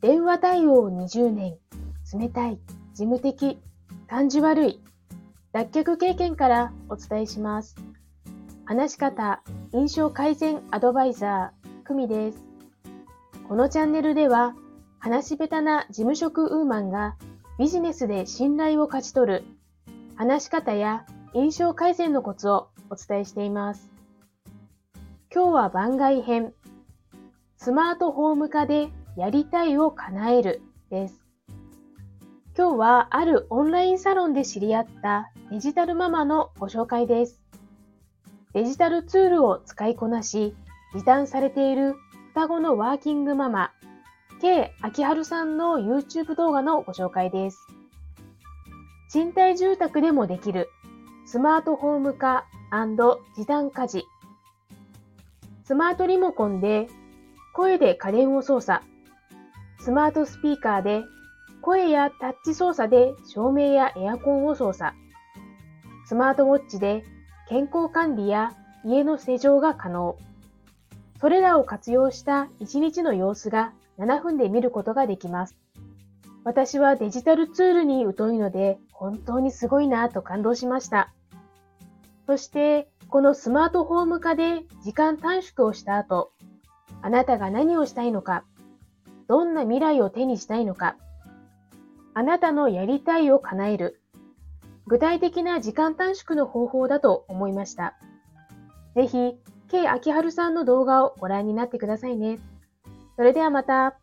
電話対応20年、冷たい、事務的、感じ悪い、脱却経験からお伝えします。話し方、印象改善アドバイザー、久美です。このチャンネルでは、話し下手な事務職ウーマンがビジネスで信頼を勝ち取る、話し方や印象改善のコツをお伝えしています。今日は番外編、スマートホーム化でやりたいを叶えるです。今日はあるオンラインサロンで知り合ったデジタルママのご紹介です。デジタルツールを使いこなし、時短されている双子のワーキングママ、K 秋春さんの YouTube 動画のご紹介です。賃貸住宅でもできるスマートホーム化時短家事。スマートリモコンで声で家電を操作。スマートスピーカーで声やタッチ操作で照明やエアコンを操作。スマートウォッチで健康管理や家の施錠が可能。それらを活用した1日の様子が7分で見ることができます。私はデジタルツールに疎いので本当にすごいなと感動しました。そして、このスマートフォーム化で時間短縮をした後、あなたが何をしたいのか、どんな未来を手にしたいのか、あなたのやりたいを叶える、具体的な時間短縮の方法だと思いました。ぜひ、K 秋春さんの動画をご覧になってくださいね。それではまた。